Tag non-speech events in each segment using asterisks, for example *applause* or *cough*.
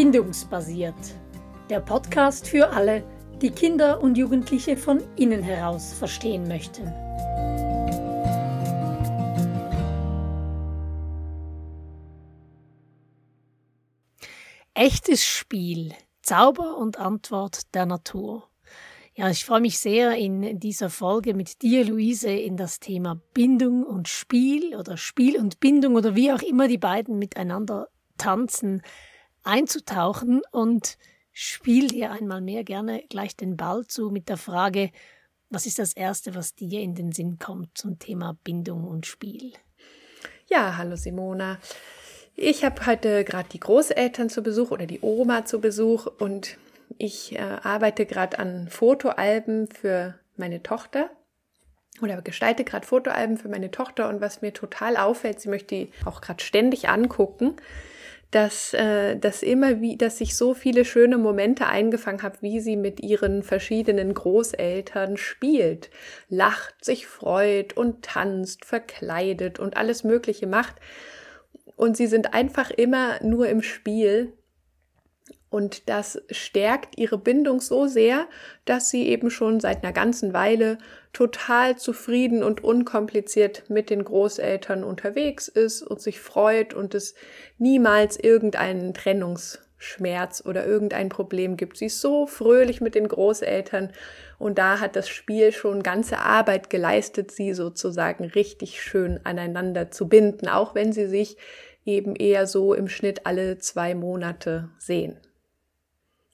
Bindungsbasiert. Der Podcast für alle, die Kinder und Jugendliche von innen heraus verstehen möchten. Echtes Spiel. Zauber und Antwort der Natur. Ja, ich freue mich sehr, in dieser Folge mit dir, Luise, in das Thema Bindung und Spiel oder Spiel und Bindung oder wie auch immer die beiden miteinander tanzen, einzutauchen und spiel dir einmal mehr gerne gleich den Ball zu mit der Frage, was ist das Erste, was dir in den Sinn kommt zum Thema Bindung und Spiel? Ja, hallo Simona. Ich habe heute gerade die Großeltern zu Besuch oder die Oma zu Besuch und ich äh, arbeite gerade an Fotoalben für meine Tochter oder gestalte gerade Fotoalben für meine Tochter und was mir total auffällt, sie möchte die auch gerade ständig angucken, dass, äh, dass immer wie, dass ich so viele schöne Momente eingefangen habe, wie sie mit ihren verschiedenen Großeltern spielt, lacht, sich freut und tanzt, verkleidet und alles Mögliche macht. Und sie sind einfach immer nur im Spiel und das stärkt ihre Bindung so sehr, dass sie eben schon seit einer ganzen Weile total zufrieden und unkompliziert mit den Großeltern unterwegs ist und sich freut und es niemals irgendeinen Trennungsschmerz oder irgendein Problem gibt. Sie ist so fröhlich mit den Großeltern und da hat das Spiel schon ganze Arbeit geleistet, sie sozusagen richtig schön aneinander zu binden, auch wenn sie sich eben eher so im Schnitt alle zwei Monate sehen.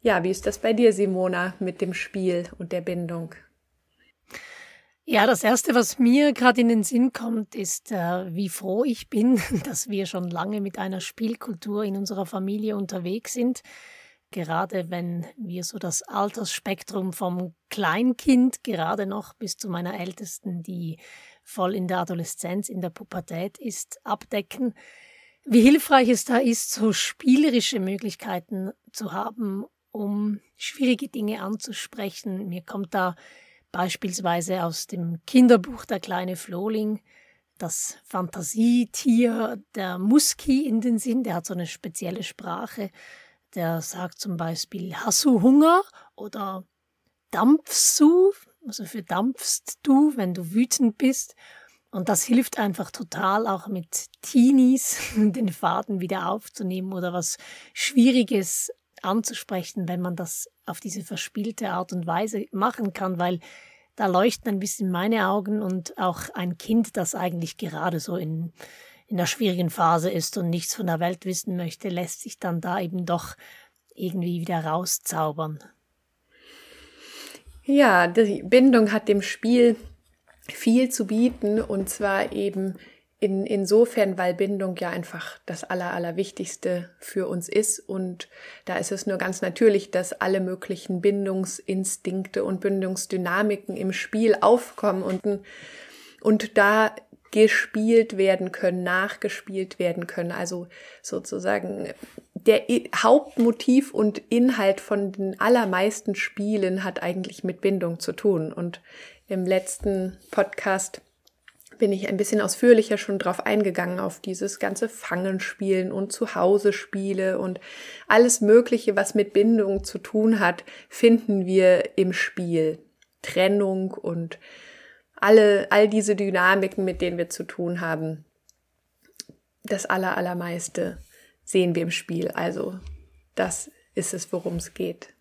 Ja, wie ist das bei dir, Simona, mit dem Spiel und der Bindung? Ja, das Erste, was mir gerade in den Sinn kommt, ist, äh, wie froh ich bin, *laughs* dass wir schon lange mit einer Spielkultur in unserer Familie unterwegs sind. Gerade wenn wir so das Altersspektrum vom Kleinkind gerade noch bis zu meiner Ältesten, die voll in der Adoleszenz, in der Pubertät ist, abdecken. Wie hilfreich es da ist, so spielerische Möglichkeiten zu haben, um schwierige Dinge anzusprechen. Mir kommt da beispielsweise aus dem Kinderbuch Der kleine Flohling das Fantasietier der Muski in den Sinn. Der hat so eine spezielle Sprache. Der sagt zum Beispiel, hast du Hunger oder dampfst du? Also für dampfst du, wenn du wütend bist. Und das hilft einfach total, auch mit Teenies *laughs* den Faden wieder aufzunehmen oder was Schwieriges anzusprechen, wenn man das auf diese verspielte Art und Weise machen kann, weil da leuchten ein bisschen meine Augen und auch ein Kind, das eigentlich gerade so in, in der schwierigen Phase ist und nichts von der Welt wissen möchte, lässt sich dann da eben doch irgendwie wieder rauszaubern. Ja, die Bindung hat dem Spiel viel zu bieten und zwar eben in, insofern, weil Bindung ja einfach das Aller, Allerwichtigste für uns ist. Und da ist es nur ganz natürlich, dass alle möglichen Bindungsinstinkte und Bindungsdynamiken im Spiel aufkommen und, und da gespielt werden können, nachgespielt werden können. Also sozusagen der Hauptmotiv und Inhalt von den allermeisten Spielen hat eigentlich mit Bindung zu tun. Und im letzten Podcast bin ich ein bisschen ausführlicher schon drauf eingegangen, auf dieses ganze Fangenspielen und Zuhause-Spiele und alles Mögliche, was mit Bindung zu tun hat, finden wir im Spiel. Trennung und alle, all diese Dynamiken, mit denen wir zu tun haben. Das aller, allermeiste sehen wir im Spiel. Also, das ist es, worum es geht.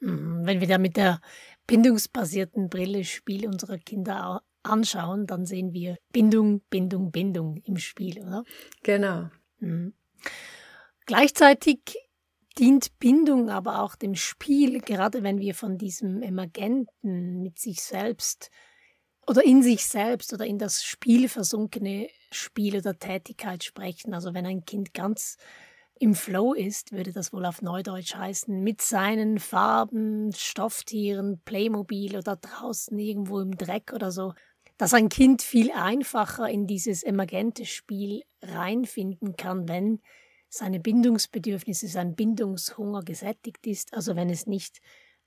Mhm, wenn wir da mit der bindungsbasierten Brille Spiel unserer Kinder anschauen, dann sehen wir Bindung, Bindung, Bindung im Spiel, oder? Genau. Mhm. Gleichzeitig dient Bindung aber auch dem Spiel, gerade wenn wir von diesem Emergenten mit sich selbst oder in sich selbst oder in das Spiel versunkene Spiel oder Tätigkeit sprechen. Also wenn ein Kind ganz im Flow ist, würde das wohl auf Neudeutsch heißen, mit seinen Farben, Stofftieren, Playmobil oder draußen irgendwo im Dreck oder so dass ein Kind viel einfacher in dieses emergente Spiel reinfinden kann, wenn seine Bindungsbedürfnisse, sein Bindungshunger gesättigt ist, also wenn es nicht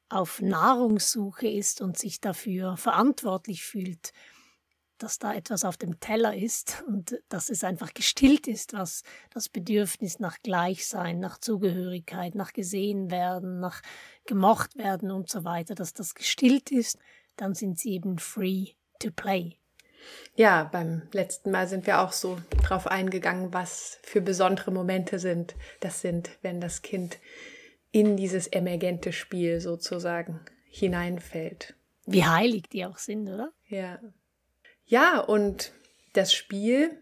auf Nahrungssuche ist und sich dafür verantwortlich fühlt, dass da etwas auf dem Teller ist *laughs* und dass es einfach gestillt ist, was das Bedürfnis nach Gleichsein, nach Zugehörigkeit, nach gesehen werden, nach gemocht werden und so weiter, dass das gestillt ist, dann sind sie eben free to play. Ja, beim letzten Mal sind wir auch so drauf eingegangen, was für besondere Momente sind. Das sind, wenn das Kind in dieses emergente Spiel sozusagen hineinfällt. Wie heilig die auch sind, oder? Ja. Ja, und das Spiel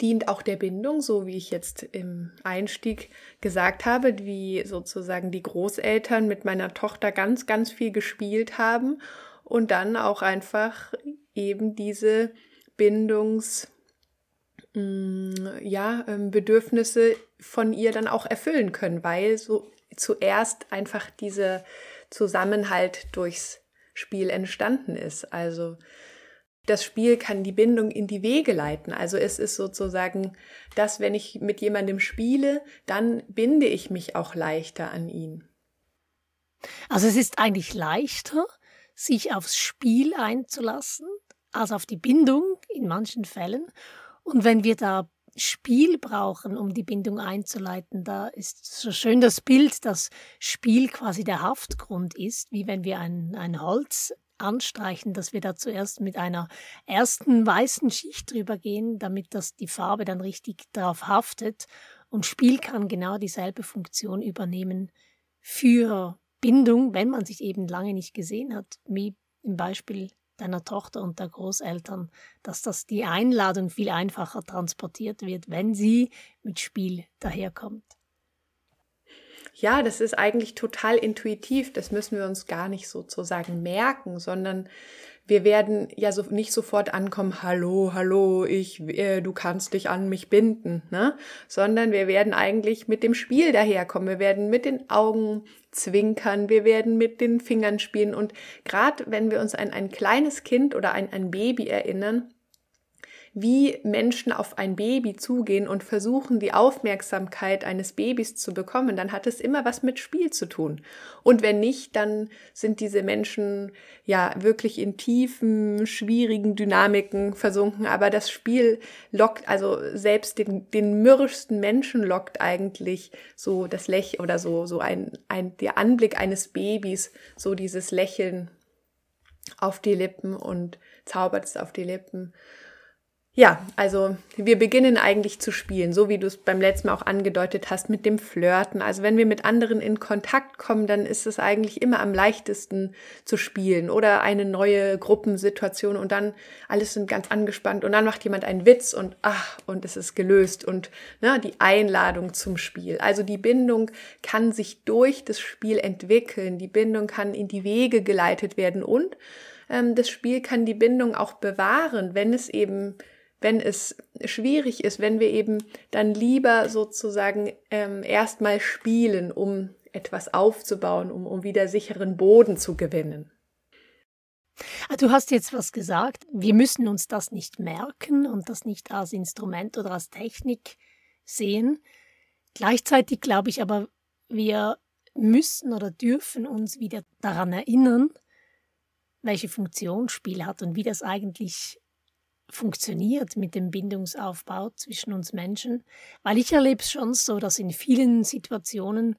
dient auch der Bindung, so wie ich jetzt im Einstieg gesagt habe, wie sozusagen die Großeltern mit meiner Tochter ganz, ganz viel gespielt haben und dann auch einfach eben diese Bindungs mm, ja, ähm, Bedürfnisse von ihr dann auch erfüllen können, weil so zuerst einfach dieser Zusammenhalt durchs Spiel entstanden ist. Also das Spiel kann die Bindung in die Wege leiten. Also es ist sozusagen dass wenn ich mit jemandem spiele, dann binde ich mich auch leichter an ihn. Also es ist eigentlich leichter, sich aufs Spiel einzulassen, als auf die Bindung in manchen Fällen. Und wenn wir da Spiel brauchen, um die Bindung einzuleiten, da ist so schön das Bild, dass Spiel quasi der Haftgrund ist, wie wenn wir ein, ein Holz anstreichen, dass wir da zuerst mit einer ersten weißen Schicht drüber gehen, damit das die Farbe dann richtig darauf haftet. Und Spiel kann genau dieselbe Funktion übernehmen für Bindung, wenn man sich eben lange nicht gesehen hat, wie im Beispiel deiner Tochter und der Großeltern, dass das die Einladung viel einfacher transportiert wird, wenn sie mit Spiel daherkommt. Ja, das ist eigentlich total intuitiv. Das müssen wir uns gar nicht sozusagen merken, sondern wir werden ja so nicht sofort ankommen, hallo, hallo, ich, äh, du kannst dich an mich binden, ne? Sondern wir werden eigentlich mit dem Spiel daherkommen. Wir werden mit den Augen zwinkern, wir werden mit den Fingern spielen und gerade wenn wir uns an ein kleines Kind oder ein, ein Baby erinnern, wie Menschen auf ein Baby zugehen und versuchen, die Aufmerksamkeit eines Babys zu bekommen, dann hat es immer was mit Spiel zu tun. Und wenn nicht, dann sind diese Menschen ja wirklich in tiefen, schwierigen Dynamiken versunken. Aber das Spiel lockt, also selbst den, den mürrischsten Menschen lockt eigentlich so das Lächeln oder so, so ein, ein, der Anblick eines Babys, so dieses Lächeln auf die Lippen und zaubert es auf die Lippen. Ja, also wir beginnen eigentlich zu spielen, so wie du es beim letzten Mal auch angedeutet hast, mit dem Flirten. Also wenn wir mit anderen in Kontakt kommen, dann ist es eigentlich immer am leichtesten zu spielen oder eine neue Gruppensituation und dann alles sind ganz angespannt und dann macht jemand einen Witz und ach, und es ist gelöst und ne, die Einladung zum Spiel. Also die Bindung kann sich durch das Spiel entwickeln, die Bindung kann in die Wege geleitet werden und ähm, das Spiel kann die Bindung auch bewahren, wenn es eben wenn es schwierig ist, wenn wir eben dann lieber sozusagen ähm, erstmal spielen, um etwas aufzubauen, um, um wieder sicheren Boden zu gewinnen. Ah, du hast jetzt was gesagt. Wir müssen uns das nicht merken und das nicht als Instrument oder als Technik sehen. Gleichzeitig glaube ich aber, wir müssen oder dürfen uns wieder daran erinnern, welche Funktion Spiel hat und wie das eigentlich funktioniert mit dem Bindungsaufbau zwischen uns Menschen, weil ich erlebe es schon so, dass in vielen Situationen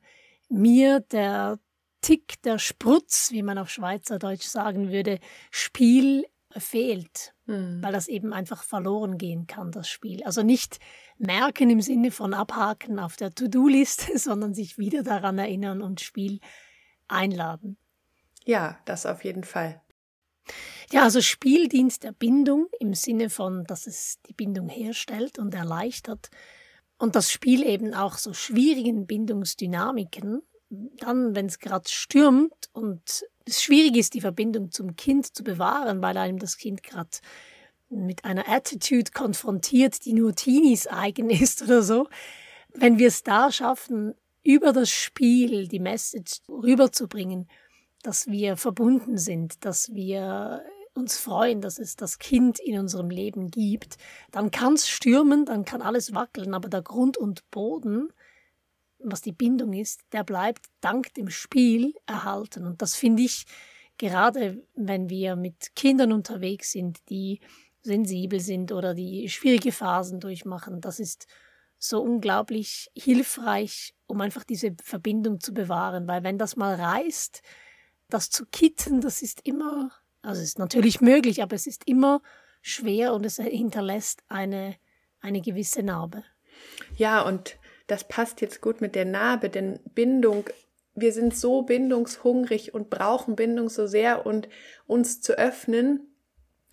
mir der Tick, der Sprutz, wie man auf Schweizerdeutsch sagen würde, Spiel fehlt, mhm. weil das eben einfach verloren gehen kann, das Spiel. Also nicht merken im Sinne von abhaken auf der To-Do-Liste, *laughs* sondern sich wieder daran erinnern und Spiel einladen. Ja, das auf jeden Fall. Ja, also Spieldienst der Bindung im Sinne von, dass es die Bindung herstellt und erleichtert und das Spiel eben auch so schwierigen Bindungsdynamiken, dann, wenn es gerade stürmt und es schwierig ist, die Verbindung zum Kind zu bewahren, weil einem das Kind gerade mit einer Attitude konfrontiert, die nur Teenies eigen *laughs* ist oder so. Wenn wir es da schaffen, über das Spiel die Message rüberzubringen, dass wir verbunden sind, dass wir uns freuen, dass es das Kind in unserem Leben gibt, dann kann es stürmen, dann kann alles wackeln, aber der Grund und Boden, was die Bindung ist, der bleibt dank dem Spiel erhalten. Und das finde ich gerade, wenn wir mit Kindern unterwegs sind, die sensibel sind oder die schwierige Phasen durchmachen. Das ist so unglaublich hilfreich, um einfach diese Verbindung zu bewahren, weil wenn das mal reißt, das zu kitten, das ist immer, also ist natürlich möglich, aber es ist immer schwer und es hinterlässt eine, eine gewisse Narbe. Ja, und das passt jetzt gut mit der Narbe, denn Bindung, wir sind so bindungshungrig und brauchen Bindung so sehr und uns zu öffnen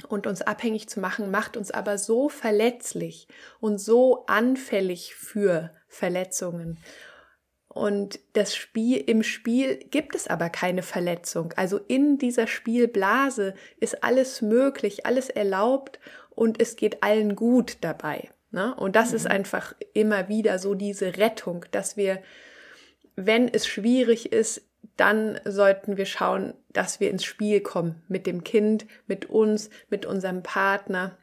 und uns abhängig zu machen, macht uns aber so verletzlich und so anfällig für Verletzungen. Und das Spiel, im Spiel gibt es aber keine Verletzung. Also in dieser Spielblase ist alles möglich, alles erlaubt und es geht allen gut dabei. Ne? Und das mhm. ist einfach immer wieder so diese Rettung, dass wir, wenn es schwierig ist, dann sollten wir schauen, dass wir ins Spiel kommen mit dem Kind, mit uns, mit unserem Partner,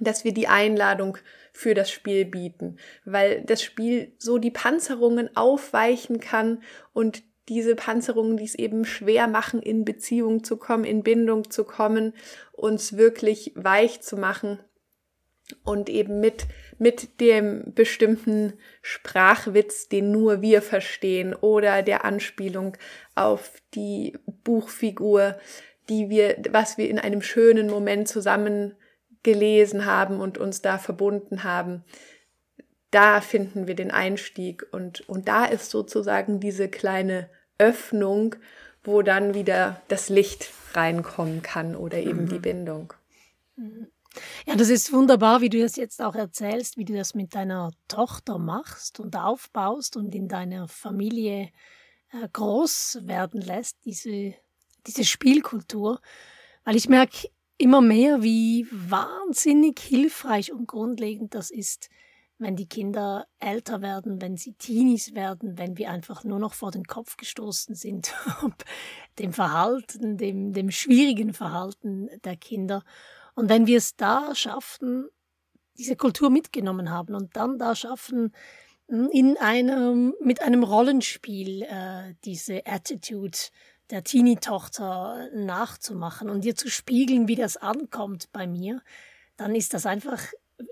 dass wir die Einladung für das Spiel bieten, weil das Spiel so die Panzerungen aufweichen kann und diese Panzerungen, die es eben schwer machen, in Beziehung zu kommen, in Bindung zu kommen, uns wirklich weich zu machen und eben mit, mit dem bestimmten Sprachwitz, den nur wir verstehen oder der Anspielung auf die Buchfigur, die wir, was wir in einem schönen Moment zusammen gelesen haben und uns da verbunden haben, da finden wir den Einstieg und, und da ist sozusagen diese kleine Öffnung, wo dann wieder das Licht reinkommen kann oder eben mhm. die Bindung. Mhm. Ja, das ist wunderbar, wie du das jetzt auch erzählst, wie du das mit deiner Tochter machst und aufbaust und in deiner Familie äh, groß werden lässt, diese, diese Spielkultur. Weil ich merke immer mehr, wie wahnsinnig hilfreich und grundlegend das ist, wenn die Kinder älter werden, wenn sie Teenies werden, wenn wir einfach nur noch vor den Kopf gestoßen sind, *laughs* dem Verhalten, dem, dem schwierigen Verhalten der Kinder. Und wenn wir es da schaffen, diese Kultur mitgenommen haben und dann da schaffen, hm, in einem, mit einem Rollenspiel äh, diese Attitude der Teenie-Tochter nachzumachen und ihr zu spiegeln, wie das ankommt bei mir, dann ist das einfach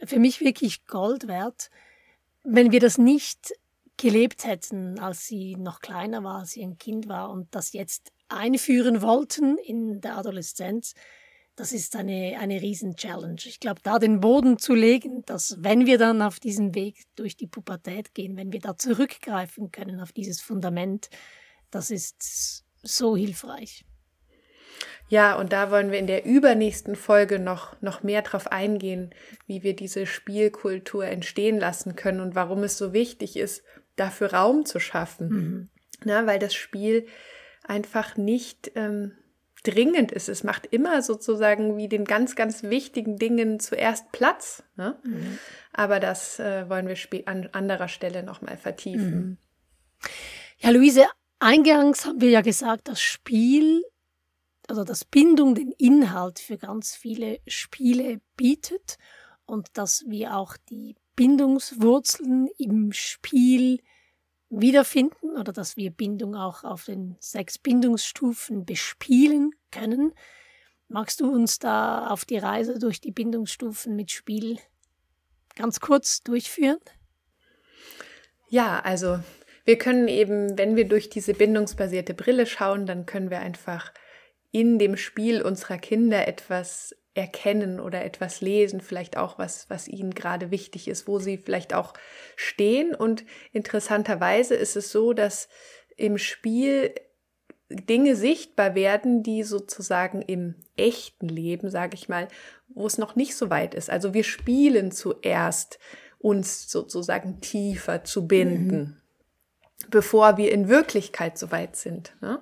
für mich wirklich Gold wert. Wenn wir das nicht gelebt hätten, als sie noch kleiner war, als sie ein Kind war und das jetzt einführen wollten in der Adoleszenz, das ist eine, eine Riesen-Challenge. Ich glaube, da den Boden zu legen, dass wenn wir dann auf diesen Weg durch die Pubertät gehen, wenn wir da zurückgreifen können auf dieses Fundament, das ist so hilfreich. Ja, und da wollen wir in der übernächsten Folge noch, noch mehr drauf eingehen, wie wir diese Spielkultur entstehen lassen können und warum es so wichtig ist, dafür Raum zu schaffen. Mhm. Na, weil das Spiel einfach nicht ähm, dringend ist. Es macht immer sozusagen wie den ganz, ganz wichtigen Dingen zuerst Platz. Ne? Mhm. Aber das äh, wollen wir an anderer Stelle nochmal vertiefen. Mhm. Ja, Luise, eingangs haben wir ja gesagt, das Spiel, also das Bindung den Inhalt für ganz viele Spiele bietet und dass wir auch die Bindungswurzeln im Spiel wiederfinden oder dass wir Bindung auch auf den sechs Bindungsstufen bespielen können. Magst du uns da auf die Reise durch die Bindungsstufen mit Spiel ganz kurz durchführen? Ja, also wir können eben, wenn wir durch diese bindungsbasierte Brille schauen, dann können wir einfach in dem Spiel unserer Kinder etwas erkennen oder etwas lesen, vielleicht auch was, was ihnen gerade wichtig ist, wo sie vielleicht auch stehen. Und interessanterweise ist es so, dass im Spiel Dinge sichtbar werden, die sozusagen im echten Leben, sage ich mal, wo es noch nicht so weit ist. Also wir spielen zuerst, uns sozusagen tiefer zu binden, mhm. Bevor wir in Wirklichkeit so weit sind. Ne?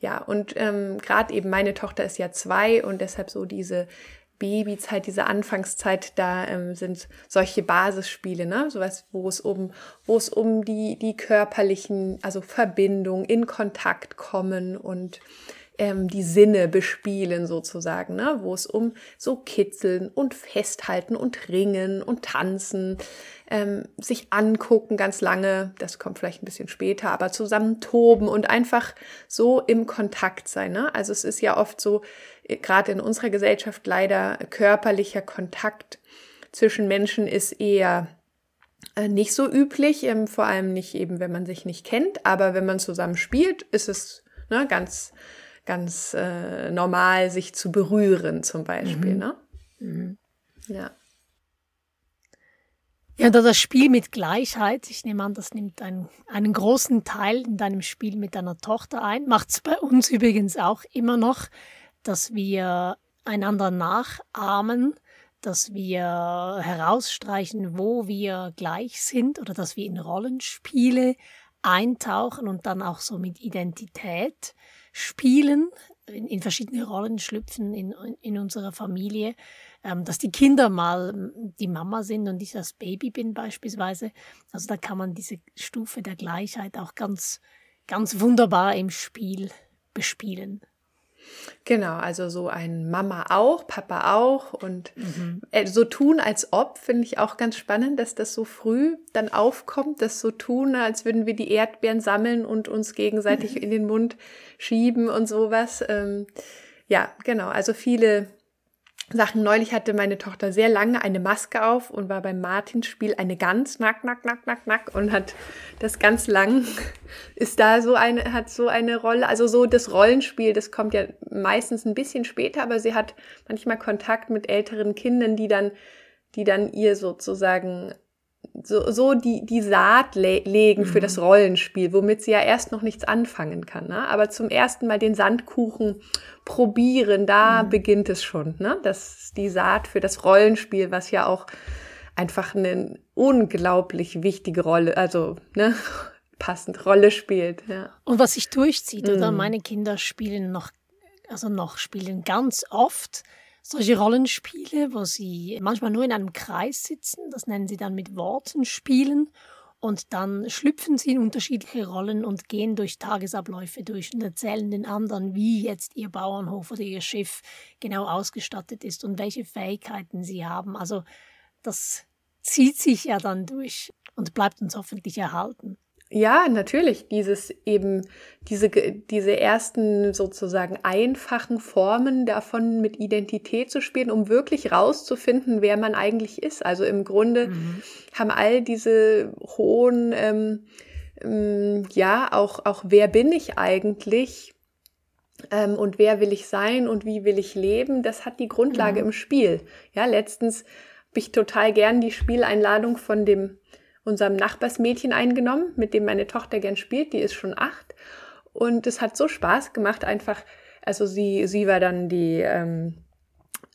Ja, und ähm, gerade eben meine Tochter ist ja zwei und deshalb so diese Babyzeit, diese Anfangszeit, da ähm, sind solche Basisspiele, ne? Sowas, wo es um, wo es um die, die körperlichen, also Verbindung, in Kontakt kommen und ähm, die Sinne bespielen sozusagen, ne? wo es um so Kitzeln und Festhalten und Ringen und Tanzen, ähm, sich angucken ganz lange, das kommt vielleicht ein bisschen später, aber zusammen toben und einfach so im Kontakt sein. Ne? Also es ist ja oft so, äh, gerade in unserer Gesellschaft leider körperlicher Kontakt zwischen Menschen ist eher äh, nicht so üblich, ähm, vor allem nicht eben, wenn man sich nicht kennt, aber wenn man zusammen spielt, ist es ne, ganz ganz äh, normal, sich zu berühren zum Beispiel. Mhm. Ne? Mhm. Ja. Ja, da das Spiel mit Gleichheit, ich nehme an, das nimmt einen, einen großen Teil in deinem Spiel mit deiner Tochter ein, macht es bei uns übrigens auch immer noch, dass wir einander nachahmen, dass wir herausstreichen, wo wir gleich sind oder dass wir in Rollenspiele eintauchen und dann auch so mit Identität spielen, in, in verschiedene Rollen schlüpfen in, in unserer Familie, ähm, dass die Kinder mal die Mama sind und ich das Baby bin beispielsweise. Also da kann man diese Stufe der Gleichheit auch ganz, ganz wunderbar im Spiel bespielen. Genau, also so ein Mama auch, Papa auch und mhm. Äh, so tun als ob, finde ich auch ganz spannend, dass das so früh dann aufkommt, das so tun, als würden wir die Erdbeeren sammeln und uns gegenseitig mhm. *laughs* in den Mund schieben und sowas. Ähm, ja, genau, also viele Sachen. Neulich hatte meine Tochter sehr lange eine Maske auf und war beim Martinspiel eine Gans, nack, nack, nack, nack, nack und hat das ganz lang, ist da so eine, hat so eine Rolle, also so das Rollenspiel, das kommt ja meistens ein bisschen später, aber sie hat manchmal Kontakt mit älteren Kindern, die dann, die dann ihr sozusagen so, so die, die Saat le legen für mhm. das Rollenspiel, womit sie ja erst noch nichts anfangen kann. Ne? Aber zum ersten Mal den Sandkuchen probieren, da mhm. beginnt es schon. Ne? Das ist die Saat für das Rollenspiel, was ja auch einfach eine unglaublich wichtige Rolle, also ne, *laughs* passend Rolle spielt. Ja. Und was sich durchzieht, mhm. oder? Meine Kinder spielen noch, also noch spielen ganz oft solche Rollenspiele, wo sie manchmal nur in einem Kreis sitzen, das nennen sie dann mit Worten spielen und dann schlüpfen sie in unterschiedliche Rollen und gehen durch Tagesabläufe durch und erzählen den anderen, wie jetzt ihr Bauernhof oder ihr Schiff genau ausgestattet ist und welche Fähigkeiten sie haben. Also das zieht sich ja dann durch und bleibt uns hoffentlich erhalten. Ja, natürlich. Dieses eben, diese, diese ersten sozusagen einfachen Formen davon mit Identität zu spielen, um wirklich rauszufinden, wer man eigentlich ist. Also im Grunde mhm. haben all diese hohen, ähm, ähm, ja, auch, auch wer bin ich eigentlich? Ähm, und wer will ich sein und wie will ich leben? Das hat die Grundlage mhm. im Spiel. Ja, letztens habe ich total gern die Spieleinladung von dem unserem Nachbarsmädchen eingenommen, mit dem meine Tochter gern spielt. Die ist schon acht. Und es hat so Spaß gemacht, einfach, also sie, sie war dann die, ähm,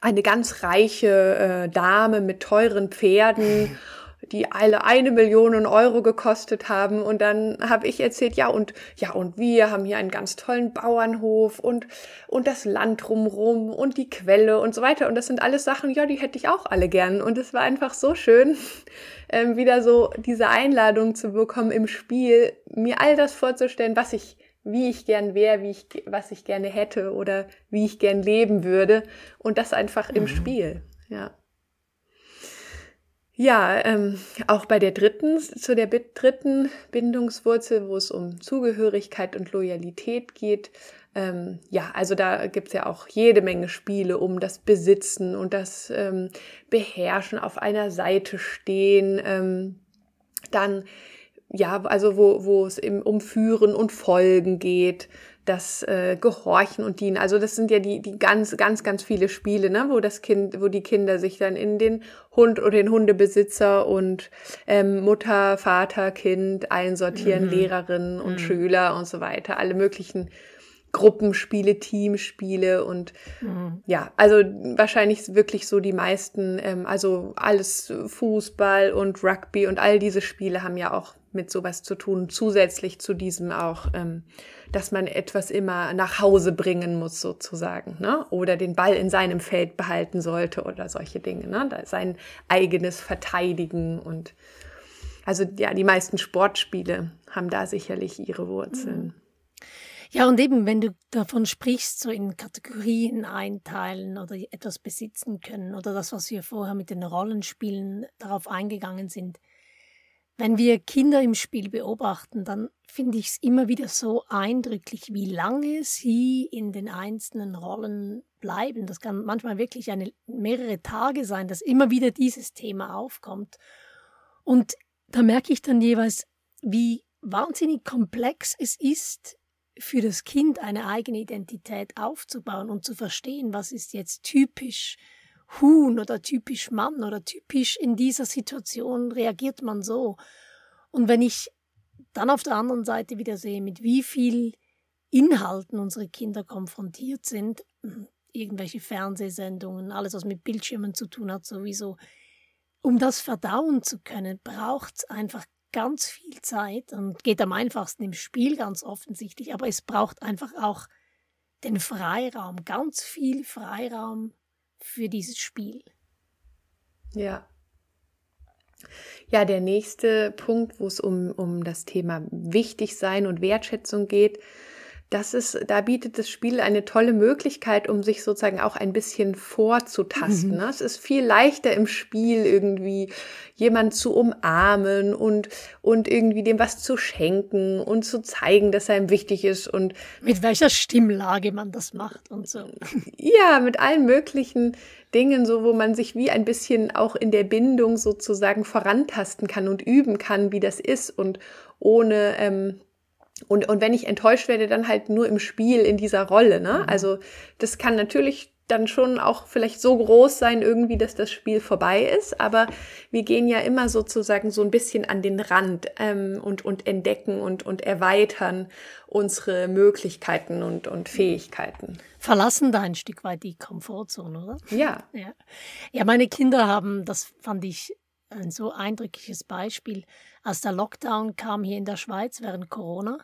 eine ganz reiche äh, Dame mit teuren Pferden *laughs* die alle eine Million Euro gekostet haben. Und dann habe ich erzählt, ja, und ja, und wir haben hier einen ganz tollen Bauernhof und, und das Land drumrum und die Quelle und so weiter. Und das sind alles Sachen, ja, die hätte ich auch alle gern. Und es war einfach so schön, ähm, wieder so diese Einladung zu bekommen im Spiel, mir all das vorzustellen, was ich wie ich gern wäre, wie ich, was ich gerne hätte oder wie ich gern leben würde. Und das einfach im mhm. Spiel. Ja. Ja, ähm, auch bei der dritten, zu der dritten Bindungswurzel, wo es um Zugehörigkeit und Loyalität geht. Ähm, ja, also da gibt's ja auch jede Menge Spiele um das Besitzen und das ähm, Beherrschen auf einer Seite stehen. Ähm, dann, ja, also wo, wo es im, um Führen und Folgen geht das äh, Gehorchen und Dienen. Also das sind ja die, die ganz, ganz, ganz viele Spiele, ne, wo das Kind, wo die Kinder sich dann in den Hund oder den Hundebesitzer und ähm, Mutter, Vater, Kind einsortieren, mhm. Lehrerinnen und mhm. Schüler und so weiter, alle möglichen Gruppenspiele, Teamspiele und mhm. ja, also wahrscheinlich wirklich so die meisten, ähm, also alles Fußball und Rugby und all diese Spiele haben ja auch mit sowas zu tun, zusätzlich zu diesem auch, ähm, dass man etwas immer nach Hause bringen muss sozusagen, ne? oder den Ball in seinem Feld behalten sollte oder solche Dinge, ne? sein eigenes Verteidigen und also ja, die meisten Sportspiele haben da sicherlich ihre Wurzeln. Mhm. Ja, und eben, wenn du davon sprichst, so in Kategorien einteilen oder etwas besitzen können oder das, was wir vorher mit den Rollenspielen darauf eingegangen sind. Wenn wir Kinder im Spiel beobachten, dann finde ich es immer wieder so eindrücklich, wie lange sie in den einzelnen Rollen bleiben. Das kann manchmal wirklich eine, mehrere Tage sein, dass immer wieder dieses Thema aufkommt. Und da merke ich dann jeweils, wie wahnsinnig komplex es ist, für das Kind eine eigene Identität aufzubauen und zu verstehen, was ist jetzt typisch Huhn oder typisch Mann oder typisch in dieser Situation reagiert man so. Und wenn ich dann auf der anderen Seite wieder sehe, mit wie viel Inhalten unsere Kinder konfrontiert sind, hm, irgendwelche Fernsehsendungen, alles, was mit Bildschirmen zu tun hat, sowieso, um das verdauen zu können, braucht es einfach ganz viel Zeit und geht am einfachsten im Spiel ganz offensichtlich, aber es braucht einfach auch den Freiraum, ganz viel Freiraum für dieses Spiel. Ja. Ja, der nächste Punkt, wo es um, um das Thema Wichtigsein und Wertschätzung geht, das ist, da bietet das Spiel eine tolle Möglichkeit, um sich sozusagen auch ein bisschen vorzutasten. Mhm. Ne? Es ist viel leichter im Spiel irgendwie jemand zu umarmen und, und irgendwie dem was zu schenken und zu zeigen, dass er ihm wichtig ist und mit welcher Stimmlage man das macht und so. *laughs* Ja, mit allen möglichen Dingen, so wo man sich wie ein bisschen auch in der Bindung sozusagen vorantasten kann und üben kann, wie das ist und ohne ähm, und, und wenn ich enttäuscht werde, dann halt nur im Spiel, in dieser Rolle. Ne? Mhm. Also das kann natürlich dann schon auch vielleicht so groß sein irgendwie, dass das Spiel vorbei ist. Aber wir gehen ja immer sozusagen so ein bisschen an den Rand ähm, und, und entdecken und, und erweitern unsere Möglichkeiten und, und Fähigkeiten. Verlassen da ein Stück weit die Komfortzone, oder? Ja. Ja, ja meine Kinder haben, das fand ich ein so eindrückliches Beispiel, als der Lockdown kam hier in der Schweiz während Corona.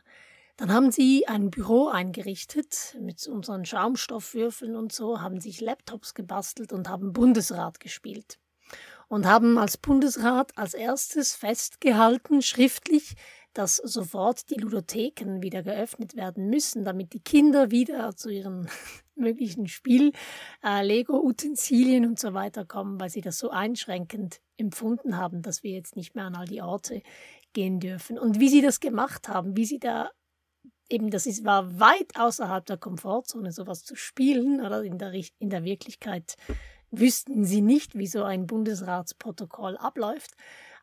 Dann haben sie ein Büro eingerichtet mit unseren Schaumstoffwürfeln und so, haben sich Laptops gebastelt und haben Bundesrat gespielt. Und haben als Bundesrat als erstes festgehalten, schriftlich, dass sofort die Ludotheken wieder geöffnet werden müssen, damit die Kinder wieder zu ihren *laughs* möglichen Spiel, äh, und so weiter kommen, weil sie das so einschränkend empfunden haben, dass wir jetzt nicht mehr an all die Orte gehen dürfen. Und wie sie das gemacht haben, wie sie da eben, das ist, war weit außerhalb der Komfortzone, sowas zu spielen, oder in der, in der Wirklichkeit wüssten sie nicht, wie so ein Bundesratsprotokoll abläuft.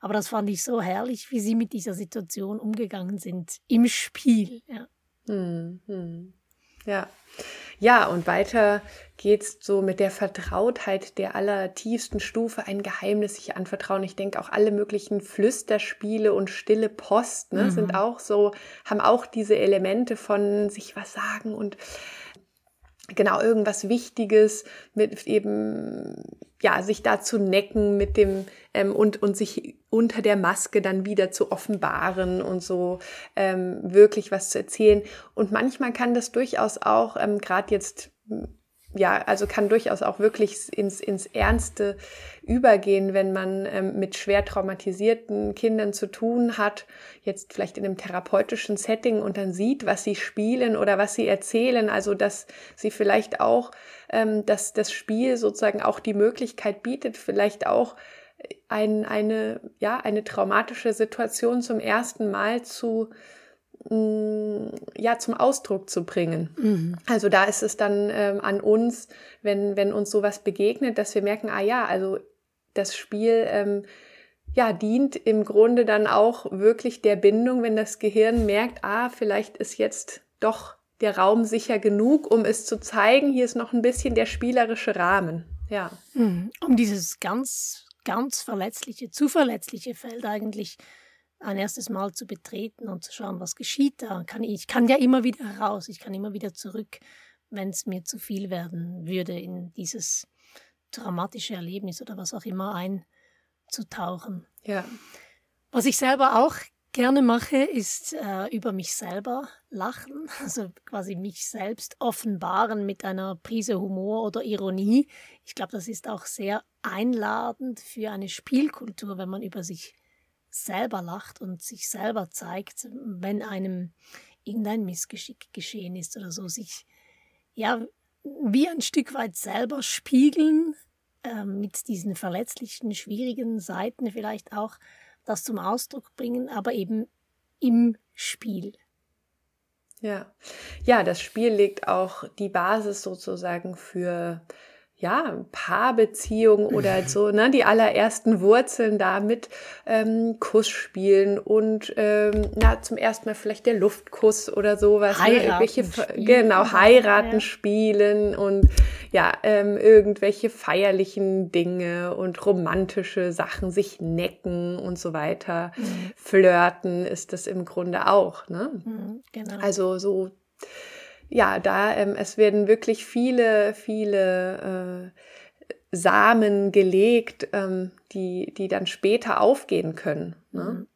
Aber das fand ich so herrlich, wie sie mit dieser Situation umgegangen sind im Spiel. Ja. Hm, hm. Ja. Ja, und weiter geht's so mit der Vertrautheit der allertiefsten Stufe, ein Geheimnis sich anvertrauen. Ich denke auch alle möglichen Flüsterspiele und stille Post ne, mhm. sind auch so, haben auch diese Elemente von sich was sagen und genau irgendwas Wichtiges mit eben ja sich da zu necken mit dem ähm, und und sich unter der Maske dann wieder zu offenbaren und so ähm, wirklich was zu erzählen. Und manchmal kann das durchaus auch ähm, gerade jetzt ja, also kann durchaus auch wirklich ins, ins Ernste übergehen, wenn man ähm, mit schwer traumatisierten Kindern zu tun hat, jetzt vielleicht in einem therapeutischen Setting und dann sieht, was sie spielen oder was sie erzählen, also dass sie vielleicht auch, ähm, dass das Spiel sozusagen auch die Möglichkeit bietet, vielleicht auch ein, eine, ja, eine traumatische Situation zum ersten Mal zu ja zum Ausdruck zu bringen. Mhm. Also da ist es dann ähm, an uns, wenn wenn uns sowas begegnet, dass wir merken, ah ja, also das Spiel ähm, ja dient im Grunde dann auch wirklich der Bindung, wenn das Gehirn merkt, ah vielleicht ist jetzt doch der Raum sicher genug, um es zu zeigen. Hier ist noch ein bisschen der spielerische Rahmen. Ja. Mhm. Um dieses ganz ganz verletzliche, zuverletzliche Feld eigentlich ein erstes Mal zu betreten und zu schauen, was geschieht da. Kann ich, ich kann ja immer wieder raus, ich kann immer wieder zurück, wenn es mir zu viel werden würde, in dieses dramatische Erlebnis oder was auch immer einzutauchen. Ja. Was ich selber auch gerne mache, ist äh, über mich selber lachen, *laughs* also quasi mich selbst offenbaren mit einer Prise Humor oder Ironie. Ich glaube, das ist auch sehr einladend für eine Spielkultur, wenn man über sich selber lacht und sich selber zeigt, wenn einem irgendein Missgeschick geschehen ist oder so, sich ja wie ein Stück weit selber spiegeln, äh, mit diesen verletzlichen, schwierigen Seiten vielleicht auch das zum Ausdruck bringen, aber eben im Spiel. Ja, ja, das Spiel legt auch die Basis sozusagen für ja, Paarbeziehung oder so, ne, die allerersten Wurzeln da mit ähm, Kuss spielen und ähm, na, zum ersten Mal vielleicht der Luftkuss oder sowas. Ne, heiraten ne, spielen. Genau, heiraten ja. spielen und ja, ähm, irgendwelche feierlichen Dinge und romantische Sachen, sich necken und so weiter. Mhm. Flirten ist das im Grunde auch, ne? Mhm, genau. Also so ja, da ähm, es werden wirklich viele, viele äh, Samen gelegt, ähm, die, die dann später aufgehen können. Ne? Mhm.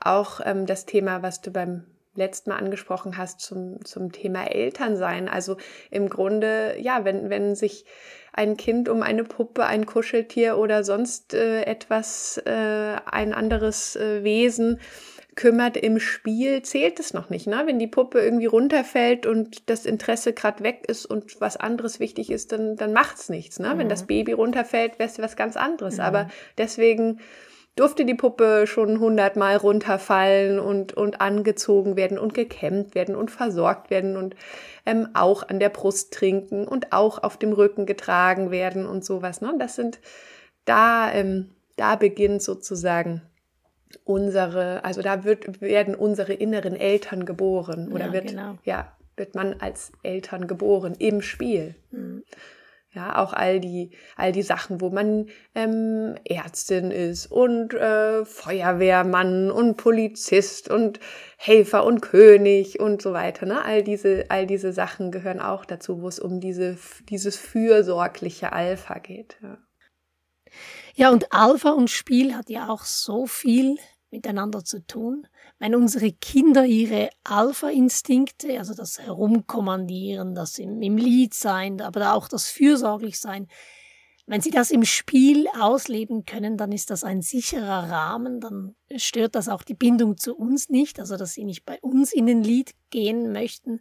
Auch ähm, das Thema, was du beim letzten Mal angesprochen hast zum, zum Thema Elternsein. Also im Grunde, ja, wenn, wenn sich ein Kind um eine Puppe, ein Kuscheltier oder sonst äh, etwas, äh, ein anderes äh, Wesen kümmert im Spiel, zählt es noch nicht. Ne? Wenn die Puppe irgendwie runterfällt und das Interesse gerade weg ist und was anderes wichtig ist, dann, dann es nichts. Ne? Mhm. Wenn das mhm. Baby runterfällt, wäre es was ganz anderes. Mhm. Aber deswegen durfte die Puppe schon hundertmal runterfallen und, und angezogen werden und gekämmt werden und versorgt werden und ähm, auch an der Brust trinken und auch auf dem Rücken getragen werden und sowas. Ne? Das sind da, ähm, da beginnt sozusagen unsere, also da wird, werden unsere inneren Eltern geboren oder ja, wird, genau. ja, wird man als Eltern geboren im Spiel. Mhm. Ja, auch all die, all die Sachen, wo man ähm, Ärztin ist und äh, Feuerwehrmann und Polizist und Helfer und König und so weiter. Ne? All diese, all diese Sachen gehören auch dazu, wo es um diese, dieses fürsorgliche Alpha geht. Ja. Ja, und Alpha und Spiel hat ja auch so viel miteinander zu tun. Wenn unsere Kinder ihre Alpha-Instinkte, also das Herumkommandieren, das im, im Lied sein, aber auch das Fürsorglichsein, wenn sie das im Spiel ausleben können, dann ist das ein sicherer Rahmen, dann stört das auch die Bindung zu uns nicht, also dass sie nicht bei uns in den Lied gehen möchten,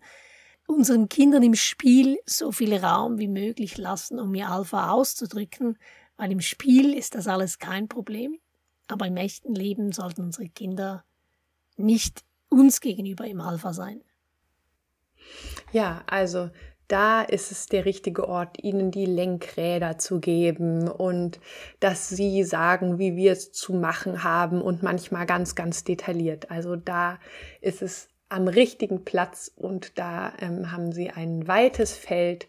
unseren Kindern im Spiel so viel Raum wie möglich lassen, um ihr Alpha auszudrücken, weil im Spiel ist das alles kein Problem, aber im echten Leben sollten unsere Kinder nicht uns gegenüber im Alpha sein. Ja, also da ist es der richtige Ort, ihnen die Lenkräder zu geben und dass sie sagen, wie wir es zu machen haben und manchmal ganz, ganz detailliert. Also da ist es am richtigen Platz und da ähm, haben sie ein weites Feld,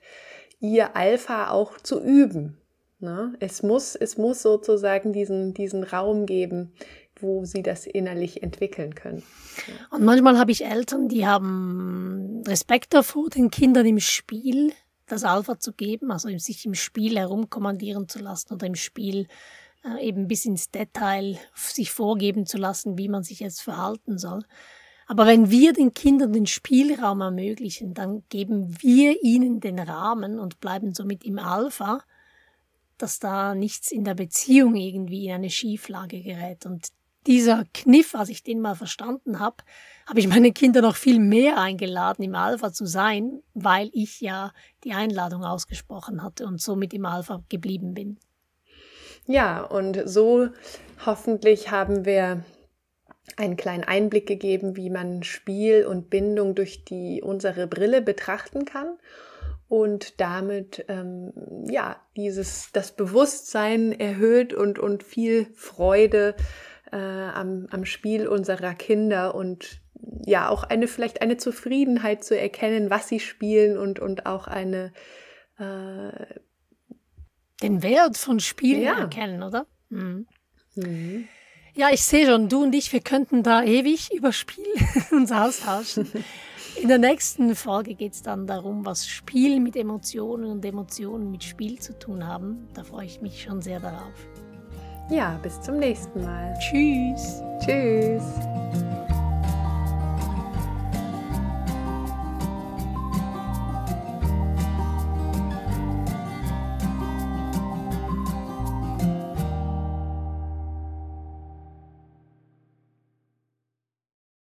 ihr Alpha auch zu üben. Ne? Es, muss, es muss sozusagen diesen, diesen Raum geben, wo sie das innerlich entwickeln können. Und manchmal habe ich Eltern, die haben Respekt davor, den Kindern im Spiel das Alpha zu geben, also sich im Spiel herumkommandieren zu lassen oder im Spiel äh, eben bis ins Detail sich vorgeben zu lassen, wie man sich jetzt verhalten soll. Aber wenn wir den Kindern den Spielraum ermöglichen, dann geben wir ihnen den Rahmen und bleiben somit im Alpha dass da nichts in der Beziehung irgendwie in eine Schieflage gerät. Und dieser Kniff, als ich den mal verstanden habe, habe ich meine Kinder noch viel mehr eingeladen, im Alpha zu sein, weil ich ja die Einladung ausgesprochen hatte und somit im Alpha geblieben bin. Ja, und so hoffentlich haben wir einen kleinen Einblick gegeben, wie man Spiel und Bindung durch die unsere Brille betrachten kann und damit ähm, ja dieses das Bewusstsein erhöht und und viel Freude äh, am, am Spiel unserer Kinder und ja auch eine vielleicht eine Zufriedenheit zu erkennen, was sie spielen und und auch eine äh, den Wert von Spielen ja. erkennen, oder? Mhm. Mhm. Ja, ich sehe schon, du und ich, wir könnten da ewig über Spiel *laughs* uns austauschen. In der nächsten Folge geht es dann darum, was Spiel mit Emotionen und Emotionen mit Spiel zu tun haben. Da freue ich mich schon sehr darauf. Ja, bis zum nächsten Mal. Tschüss. Tschüss.